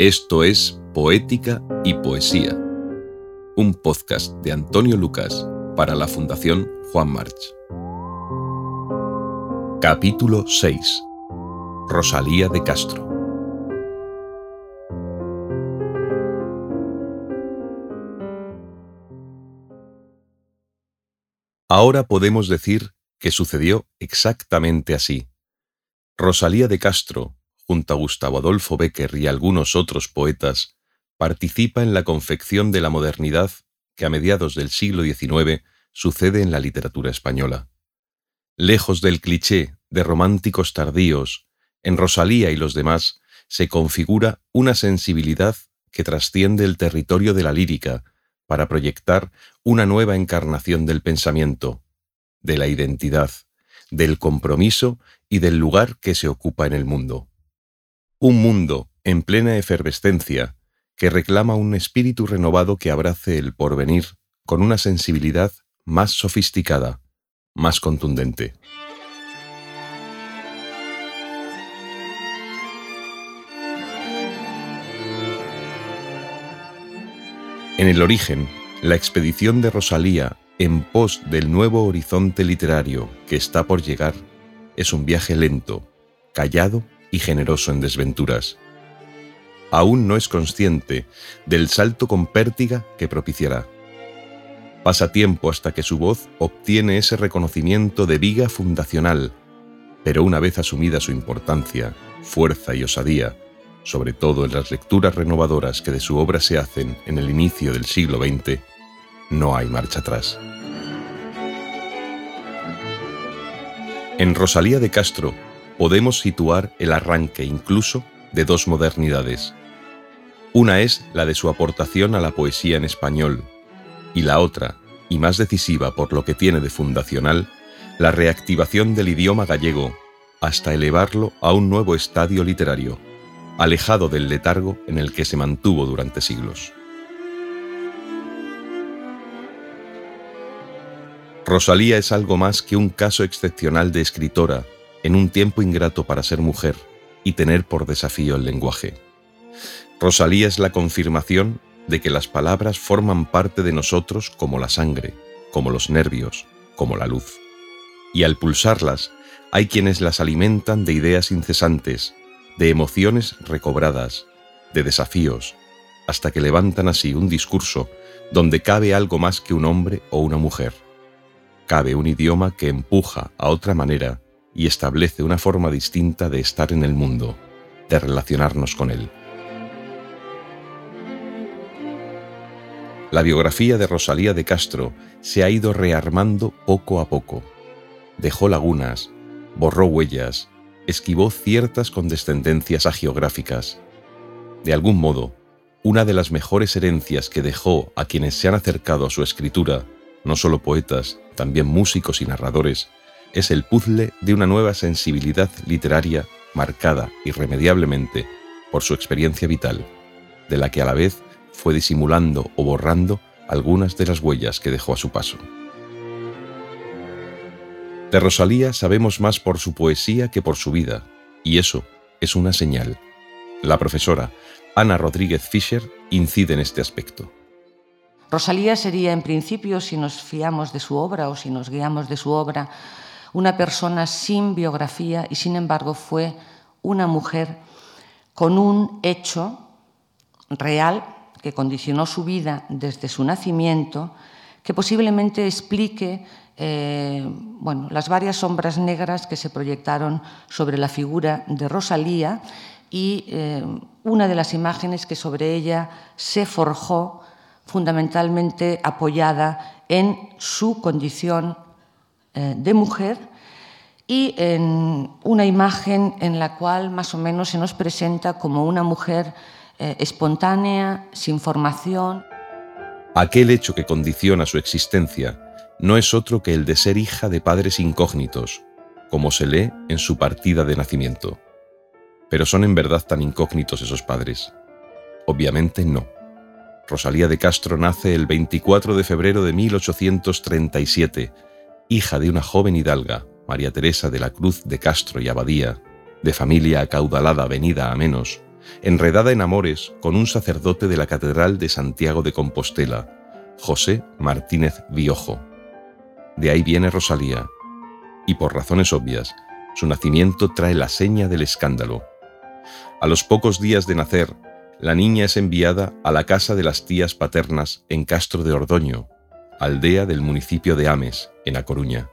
Esto es Poética y Poesía, un podcast de Antonio Lucas para la Fundación Juan March. Capítulo 6. Rosalía de Castro. Ahora podemos decir que sucedió exactamente así. Rosalía de Castro, junto a Gustavo Adolfo Becker y algunos otros poetas, participa en la confección de la modernidad que a mediados del siglo XIX sucede en la literatura española. Lejos del cliché de románticos tardíos, en Rosalía y los demás se configura una sensibilidad que trasciende el territorio de la lírica para proyectar una nueva encarnación del pensamiento, de la identidad, del compromiso y del lugar que se ocupa en el mundo. Un mundo en plena efervescencia que reclama un espíritu renovado que abrace el porvenir con una sensibilidad más sofisticada, más contundente. En el origen, la expedición de Rosalía en pos del nuevo horizonte literario que está por llegar es un viaje lento, callado y generoso en desventuras. Aún no es consciente del salto con pértiga que propiciará. Pasa tiempo hasta que su voz obtiene ese reconocimiento de viga fundacional, pero una vez asumida su importancia, fuerza y osadía, sobre todo en las lecturas renovadoras que de su obra se hacen en el inicio del siglo XX, no hay marcha atrás. En Rosalía de Castro podemos situar el arranque incluso de dos modernidades. Una es la de su aportación a la poesía en español, y la otra, y más decisiva por lo que tiene de fundacional, la reactivación del idioma gallego hasta elevarlo a un nuevo estadio literario, alejado del letargo en el que se mantuvo durante siglos. Rosalía es algo más que un caso excepcional de escritora en un tiempo ingrato para ser mujer y tener por desafío el lenguaje. Rosalía es la confirmación de que las palabras forman parte de nosotros como la sangre, como los nervios, como la luz. Y al pulsarlas, hay quienes las alimentan de ideas incesantes, de emociones recobradas, de desafíos, hasta que levantan así un discurso donde cabe algo más que un hombre o una mujer. Cabe un idioma que empuja a otra manera y establece una forma distinta de estar en el mundo, de relacionarnos con él. La biografía de Rosalía de Castro se ha ido rearmando poco a poco. Dejó lagunas, borró huellas, esquivó ciertas condescendencias agiográficas. De algún modo, una de las mejores herencias que dejó a quienes se han acercado a su escritura, no solo poetas, también músicos y narradores, es el puzzle de una nueva sensibilidad literaria marcada irremediablemente por su experiencia vital, de la que a la vez fue disimulando o borrando algunas de las huellas que dejó a su paso. De Rosalía sabemos más por su poesía que por su vida, y eso es una señal. La profesora Ana Rodríguez Fischer incide en este aspecto. Rosalía sería en principio, si nos fiamos de su obra o si nos guiamos de su obra, una persona sin biografía y sin embargo fue una mujer con un hecho real que condicionó su vida desde su nacimiento, que posiblemente explique eh, bueno, las varias sombras negras que se proyectaron sobre la figura de Rosalía y eh, una de las imágenes que sobre ella se forjó fundamentalmente apoyada en su condición eh, de mujer y en una imagen en la cual más o menos se nos presenta como una mujer eh, espontánea, sin formación. Aquel hecho que condiciona su existencia no es otro que el de ser hija de padres incógnitos, como se lee en su partida de nacimiento. Pero ¿son en verdad tan incógnitos esos padres? Obviamente no. Rosalía de Castro nace el 24 de febrero de 1837 hija de una joven hidalga, María Teresa de la Cruz de Castro y Abadía, de familia acaudalada venida a menos, enredada en amores con un sacerdote de la Catedral de Santiago de Compostela, José Martínez Biojo. De ahí viene Rosalía, y por razones obvias, su nacimiento trae la seña del escándalo. A los pocos días de nacer, la niña es enviada a la casa de las tías paternas en Castro de Ordoño, aldea del municipio de Ames, en A Coruña.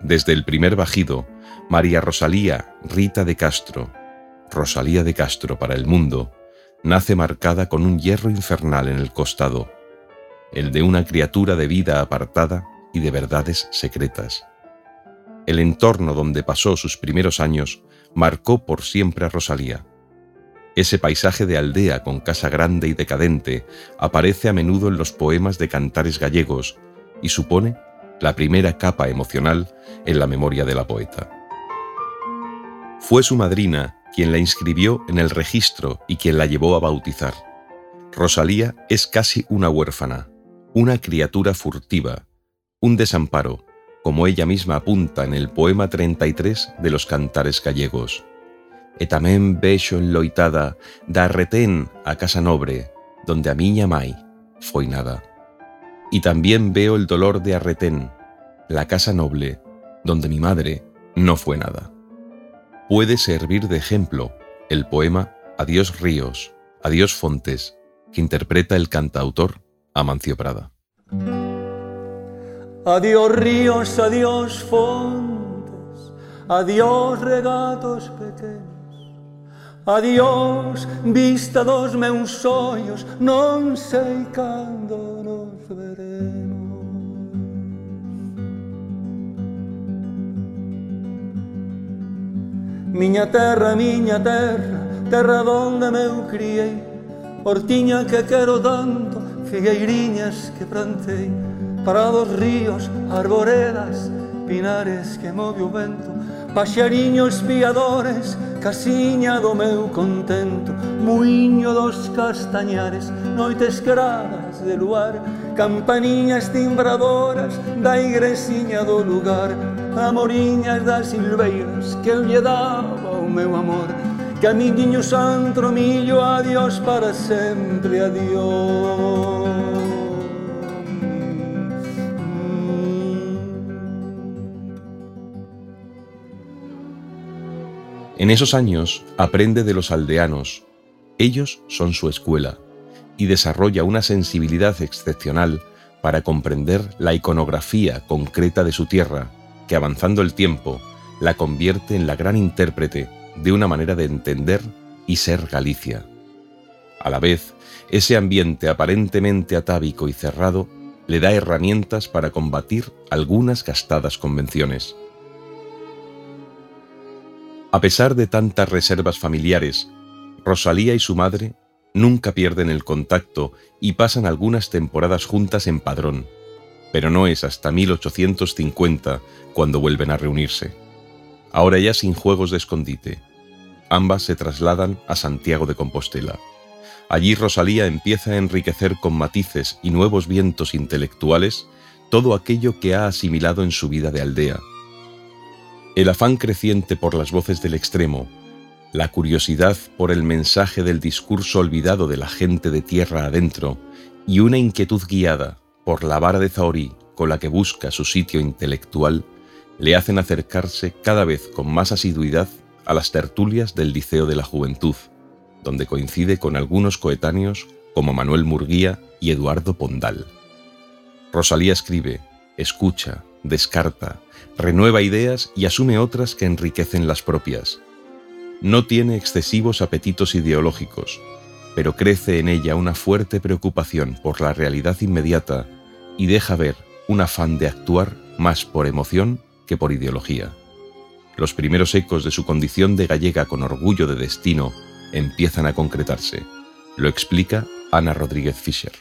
Desde el primer bajido, María Rosalía Rita de Castro, Rosalía de Castro para el mundo, nace marcada con un hierro infernal en el costado, el de una criatura de vida apartada y de verdades secretas. El entorno donde pasó sus primeros años marcó por siempre a Rosalía. Ese paisaje de aldea con casa grande y decadente aparece a menudo en los poemas de cantares gallegos y supone la primera capa emocional en la memoria de la poeta. Fue su madrina quien la inscribió en el registro y quien la llevó a bautizar. Rosalía es casi una huérfana, una criatura furtiva, un desamparo, como ella misma apunta en el poema 33 de los Cantares Gallegos. E tamén vexo enloitada da retén a casa nobre, donde a miña mai foi nada. Y también veo el dolor de Arretén, la casa noble, donde mi madre no fue nada. Puede servir de ejemplo el poema Adiós ríos, adiós fontes, que interpreta el cantautor Amancio Prada. Adiós ríos, adiós fontes, adiós regatos pequenos, Adiós, vista dos meus sonhos, non sei cando nos veremos. Miña terra, miña terra, terra donde meu criei, Hortiña que quero tanto, figueiriñas que plantei, Parados ríos, arboredas, pinares que move o vento, Paxariños piadores, casiña do meu contento Muiño dos castañares, noites claras de luar Campaniñas timbradoras da igresiña do lugar Amoriñas das silveiras que eu lle daba o meu amor que a miñiño santro millo, adiós para sempre, adiós. En esos años aprende de los aldeanos, ellos son su escuela, y desarrolla una sensibilidad excepcional para comprender la iconografía concreta de su tierra, que avanzando el tiempo la convierte en la gran intérprete de una manera de entender y ser Galicia. A la vez, ese ambiente aparentemente atávico y cerrado le da herramientas para combatir algunas gastadas convenciones. A pesar de tantas reservas familiares, Rosalía y su madre nunca pierden el contacto y pasan algunas temporadas juntas en Padrón, pero no es hasta 1850 cuando vuelven a reunirse. Ahora ya sin juegos de escondite. Ambas se trasladan a Santiago de Compostela. Allí Rosalía empieza a enriquecer con matices y nuevos vientos intelectuales todo aquello que ha asimilado en su vida de aldea el afán creciente por las voces del extremo, la curiosidad por el mensaje del discurso olvidado de la gente de tierra adentro y una inquietud guiada por la vara de Zahorí con la que busca su sitio intelectual le hacen acercarse cada vez con más asiduidad a las tertulias del Liceo de la Juventud, donde coincide con algunos coetáneos como Manuel Murguía y Eduardo Pondal. Rosalía escribe, escucha, descarta, renueva ideas y asume otras que enriquecen las propias. No tiene excesivos apetitos ideológicos, pero crece en ella una fuerte preocupación por la realidad inmediata y deja ver un afán de actuar más por emoción que por ideología. Los primeros ecos de su condición de gallega con orgullo de destino empiezan a concretarse. Lo explica Ana Rodríguez Fischer.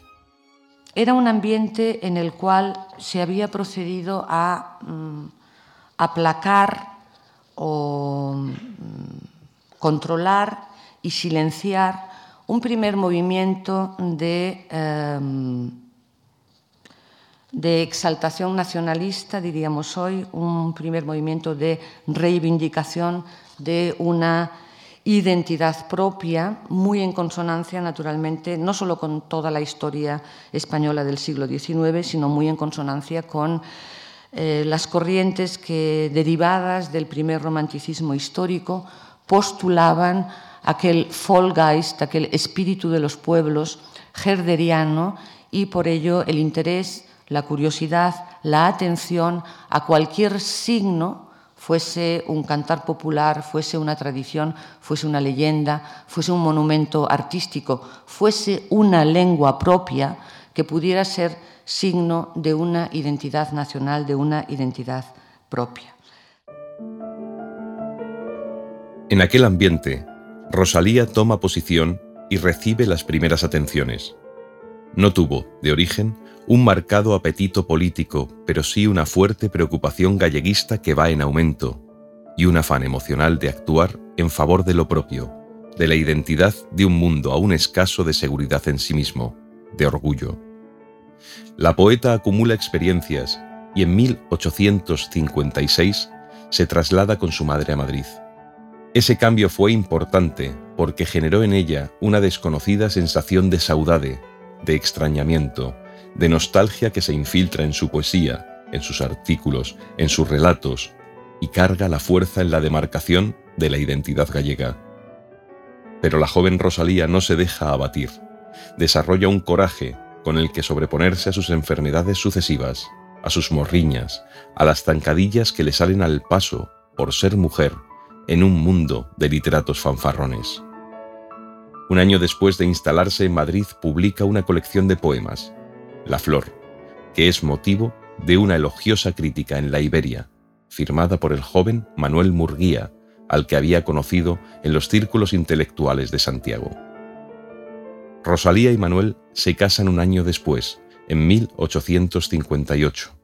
Era un ambiente en el cual se había procedido a mm, aplacar o mm, controlar y silenciar un primer movimiento em, de exaltación nacionalista, diríamos hoy, un primer movimiento de reivindicación de una identidad propia, muy en consonancia, naturalmente, no solo con toda la historia española del siglo XIX, sino muy en consonancia con eh, las corrientes que, derivadas del primer romanticismo histórico, postulaban aquel Vollgeist, aquel espíritu de los pueblos herderiano, y por ello el interés, la curiosidad, la atención a cualquier signo fuese un cantar popular, fuese una tradición, fuese una leyenda, fuese un monumento artístico, fuese una lengua propia que pudiera ser signo de una identidad nacional, de una identidad propia. En aquel ambiente, Rosalía toma posición y recibe las primeras atenciones. No tuvo, de origen, un marcado apetito político, pero sí una fuerte preocupación galleguista que va en aumento, y un afán emocional de actuar en favor de lo propio, de la identidad de un mundo aún escaso de seguridad en sí mismo, de orgullo. La poeta acumula experiencias y en 1856 se traslada con su madre a Madrid. Ese cambio fue importante porque generó en ella una desconocida sensación de saudade, de extrañamiento, de nostalgia que se infiltra en su poesía, en sus artículos, en sus relatos, y carga la fuerza en la demarcación de la identidad gallega. Pero la joven Rosalía no se deja abatir, desarrolla un coraje con el que sobreponerse a sus enfermedades sucesivas, a sus morriñas, a las zancadillas que le salen al paso por ser mujer en un mundo de literatos fanfarrones. Un año después de instalarse en Madrid publica una colección de poemas, La Flor, que es motivo de una elogiosa crítica en la Iberia, firmada por el joven Manuel Murguía, al que había conocido en los círculos intelectuales de Santiago. Rosalía y Manuel se casan un año después, en 1858.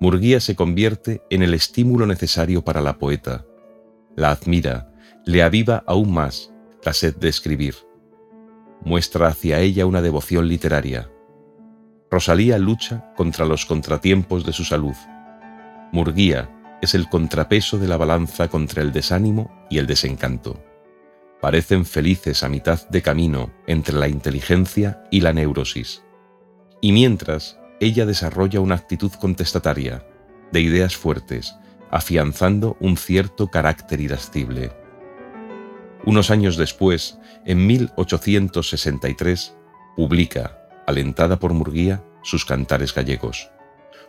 Murguía se convierte en el estímulo necesario para la poeta. La admira, le aviva aún más la sed de escribir muestra hacia ella una devoción literaria. Rosalía lucha contra los contratiempos de su salud. Murguía es el contrapeso de la balanza contra el desánimo y el desencanto. Parecen felices a mitad de camino entre la inteligencia y la neurosis. Y mientras, ella desarrolla una actitud contestataria, de ideas fuertes, afianzando un cierto carácter irascible. Unos años después, en 1863, publica, alentada por Murguía, sus Cantares Gallegos,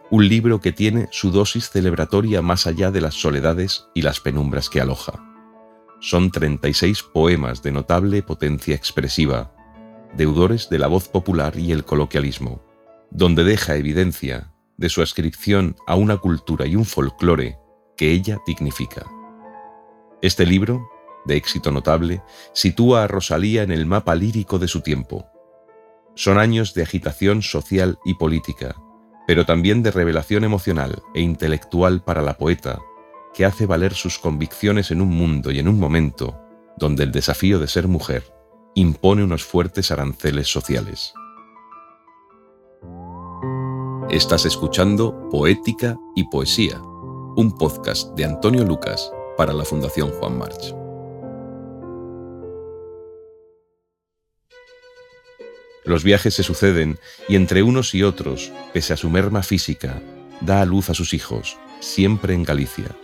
un libro que tiene su dosis celebratoria más allá de las soledades y las penumbras que aloja. Son 36 poemas de notable potencia expresiva, deudores de la voz popular y el coloquialismo, donde deja evidencia de su ascripción a una cultura y un folclore que ella dignifica. Este libro de éxito notable, sitúa a Rosalía en el mapa lírico de su tiempo. Son años de agitación social y política, pero también de revelación emocional e intelectual para la poeta, que hace valer sus convicciones en un mundo y en un momento donde el desafío de ser mujer impone unos fuertes aranceles sociales. Estás escuchando Poética y Poesía, un podcast de Antonio Lucas para la Fundación Juan March. Los viajes se suceden y entre unos y otros, pese a su merma física, da a luz a sus hijos, siempre en Galicia.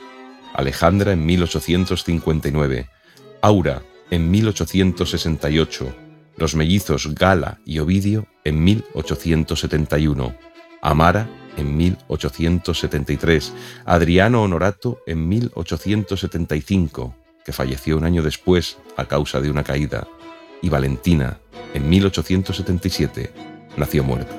Alejandra en 1859, Aura en 1868, los mellizos Gala y Ovidio en 1871, Amara en 1873, Adriano Honorato en 1875, que falleció un año después a causa de una caída, y Valentina en 1877, nació muerta.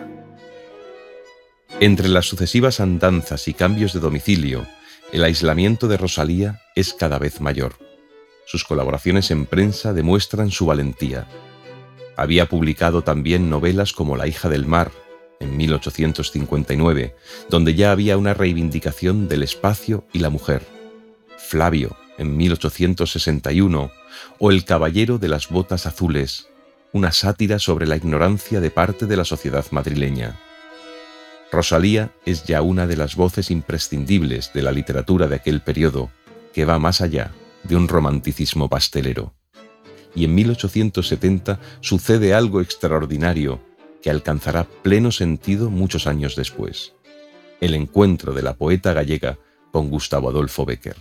Entre las sucesivas andanzas y cambios de domicilio, el aislamiento de Rosalía es cada vez mayor. Sus colaboraciones en prensa demuestran su valentía. Había publicado también novelas como La hija del mar, en 1859, donde ya había una reivindicación del espacio y la mujer. Flavio, en 1861, o El caballero de las botas azules, una sátira sobre la ignorancia de parte de la sociedad madrileña. Rosalía es ya una de las voces imprescindibles de la literatura de aquel periodo, que va más allá de un romanticismo pastelero. y en 1870 sucede algo extraordinario que alcanzará pleno sentido muchos años después. El encuentro de la poeta gallega con Gustavo Adolfo Becker.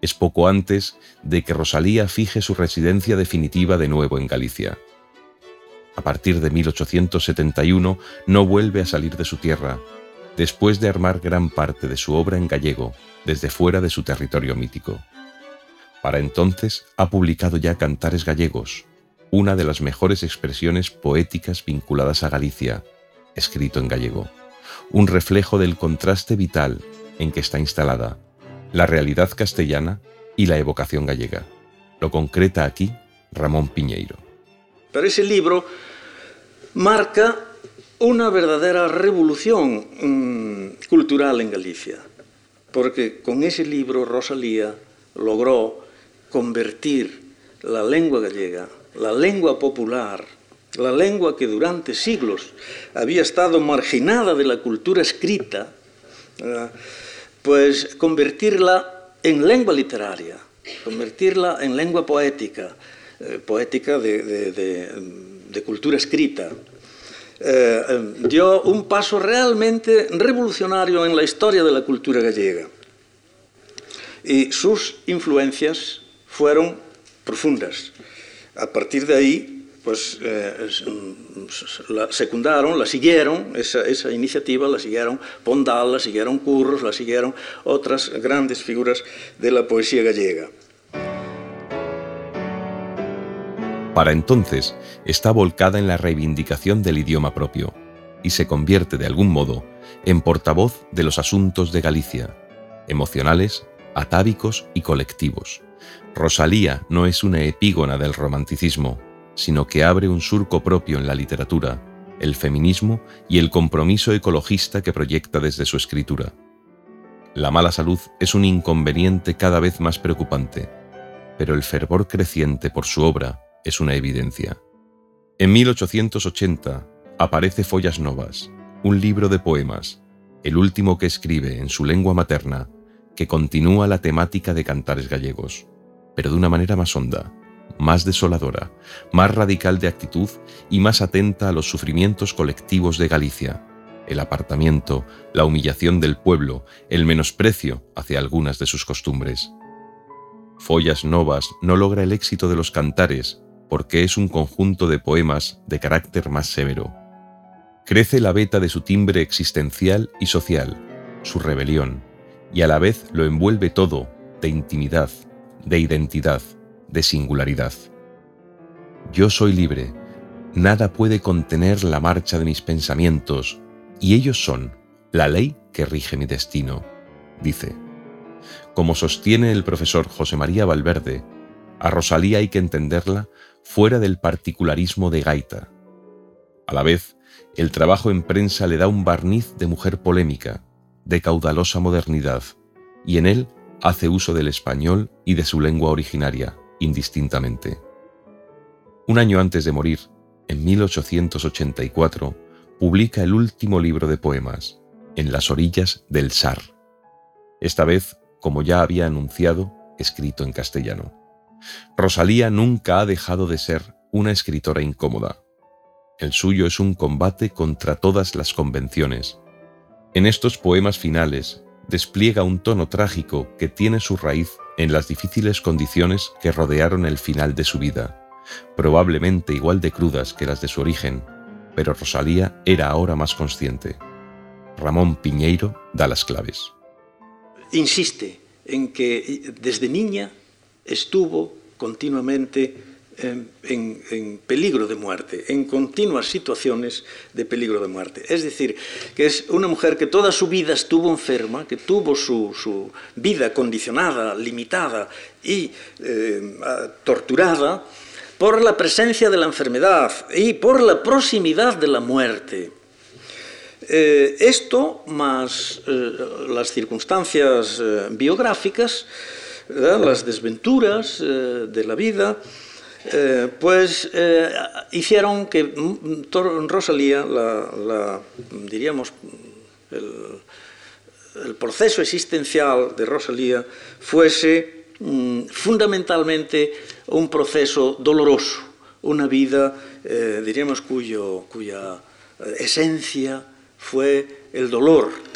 Es poco antes de que Rosalía fije su residencia definitiva de nuevo en Galicia. A partir de 1871 no vuelve a salir de su tierra, después de armar gran parte de su obra en gallego, desde fuera de su territorio mítico. Para entonces ha publicado ya Cantares Gallegos, una de las mejores expresiones poéticas vinculadas a Galicia, escrito en gallego, un reflejo del contraste vital en que está instalada, la realidad castellana y la evocación gallega. Lo concreta aquí Ramón Piñeiro. Pero ese libro marca unha verdadeira revolución mm, cultural en Galicia, porque con ese libro Rosalía logró convertir la lengua gallega, la lengua popular, la lengua que durante siglos había estado marginada de la cultura escrita, pues convertirla en lengua literaria, convertirla en lengua poética, eh, poética de, de, de cultura escrita. Eh, dio un paso realmente revolucionario en la historia de la cultura gallega. Y sus influencias fueron profundas. A partir de ahí, pues eh, la secundaron, la siguieron, esa, esa, iniciativa la siguieron Pondal, la siguieron Curros, la siguieron otras grandes figuras de la poesía gallega. Para entonces está volcada en la reivindicación del idioma propio y se convierte de algún modo en portavoz de los asuntos de Galicia, emocionales, atávicos y colectivos Rosalía no es una epígona del romanticismo, sino que abre un surco propio en la literatura, el feminismo y el compromiso ecologista que proyecta desde su escritura. La mala salud es un inconveniente cada vez más preocupante, pero el fervor creciente por su obra es una evidencia. En 1880 aparece Follas Novas, un libro de poemas, el último que escribe en su lengua materna, que continúa la temática de cantares gallegos pero de una manera más honda, más desoladora, más radical de actitud y más atenta a los sufrimientos colectivos de Galicia, el apartamiento, la humillación del pueblo, el menosprecio hacia algunas de sus costumbres. Follas Novas no logra el éxito de los cantares porque es un conjunto de poemas de carácter más severo. Crece la veta de su timbre existencial y social, su rebelión, y a la vez lo envuelve todo de intimidad, de identidad, de singularidad. Yo soy libre, nada puede contener la marcha de mis pensamientos, y ellos son la ley que rige mi destino, dice. Como sostiene el profesor José María Valverde, a Rosalía hay que entenderla fuera del particularismo de Gaita. A la vez, el trabajo en prensa le da un barniz de mujer polémica, de caudalosa modernidad, y en él hace uso del español y de su lengua originaria, indistintamente. Un año antes de morir, en 1884, publica el último libro de poemas, En las orillas del Sar. Esta vez, como ya había anunciado, escrito en castellano. Rosalía nunca ha dejado de ser una escritora incómoda. El suyo es un combate contra todas las convenciones. En estos poemas finales, despliega un tono trágico que tiene su raíz en las difíciles condiciones que rodearon el final de su vida, probablemente igual de crudas que las de su origen, pero Rosalía era ahora más consciente. Ramón Piñeiro da las claves. Insiste en que desde niña estuvo continuamente en, peligro de muerte, en continuas situaciones de peligro de muerte. Es decir, que es una mujer que toda su vida estuvo enferma, que tuvo su, vida condicionada, limitada y eh, torturada por la presencia de la enfermedad y por la proximidad de la muerte. Eh, esto, más eh, las circunstancias biográficas, las desventuras de la vida, eh, pues eh, hicieron que Rosalía, la, diríamos, el, proceso existencial de Rosalía fuese mm, fundamentalmente un proceso doloroso, una vida, eh, diríamos, cuyo, cuya esencia fue el dolor.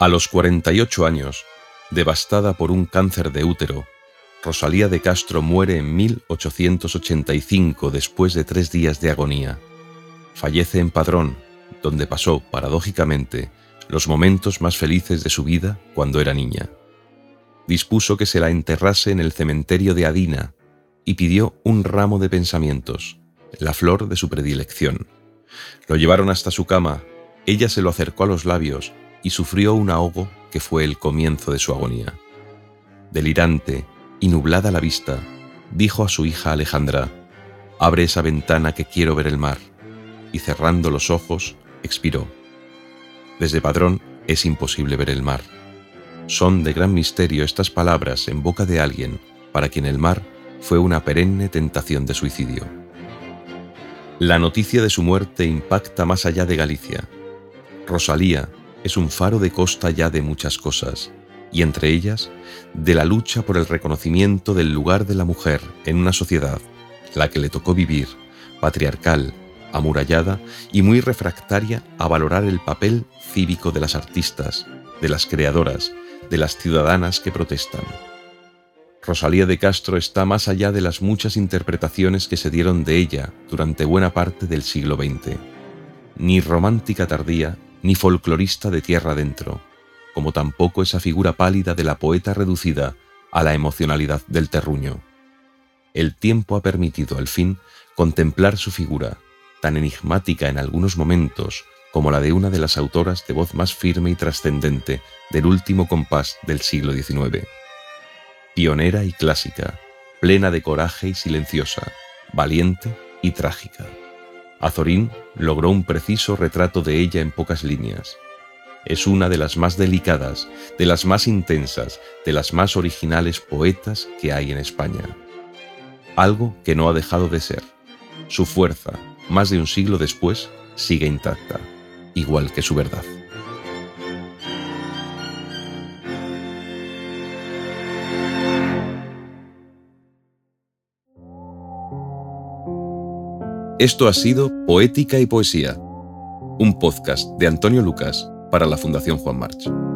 A los 48 años, devastada por un cáncer de útero, Rosalía de Castro muere en 1885 después de tres días de agonía. Fallece en Padrón, donde pasó, paradójicamente, los momentos más felices de su vida cuando era niña. Dispuso que se la enterrase en el cementerio de Adina y pidió un ramo de pensamientos, la flor de su predilección. Lo llevaron hasta su cama, ella se lo acercó a los labios y sufrió un ahogo que fue el comienzo de su agonía. Delirante, y nublada la vista, dijo a su hija Alejandra, Abre esa ventana que quiero ver el mar, y cerrando los ojos, expiró. Desde Padrón es imposible ver el mar. Son de gran misterio estas palabras en boca de alguien para quien el mar fue una perenne tentación de suicidio. La noticia de su muerte impacta más allá de Galicia. Rosalía es un faro de costa ya de muchas cosas, y entre ellas de la lucha por el reconocimiento del lugar de la mujer en una sociedad, la que le tocó vivir, patriarcal, amurallada y muy refractaria a valorar el papel cívico de las artistas, de las creadoras, de las ciudadanas que protestan. Rosalía de Castro está más allá de las muchas interpretaciones que se dieron de ella durante buena parte del siglo XX. Ni romántica tardía, ni folclorista de tierra adentro, como tampoco esa figura pálida de la poeta reducida a la emocionalidad del terruño. El tiempo ha permitido al fin contemplar su figura, tan enigmática en algunos momentos como la de una de las autoras de voz más firme y trascendente del último compás del siglo XIX. Pionera y clásica, plena de coraje y silenciosa, valiente y trágica. Azorín logró un preciso retrato de ella en pocas líneas, es una de las más delicadas, de las más intensas, de las más originales poetas que hay en España. Algo que no ha dejado de ser. Su fuerza, más de un siglo después, sigue intacta, igual que su verdad. Esto ha sido Poética y Poesía, un podcast de Antonio Lucas para la Fundación Juan March.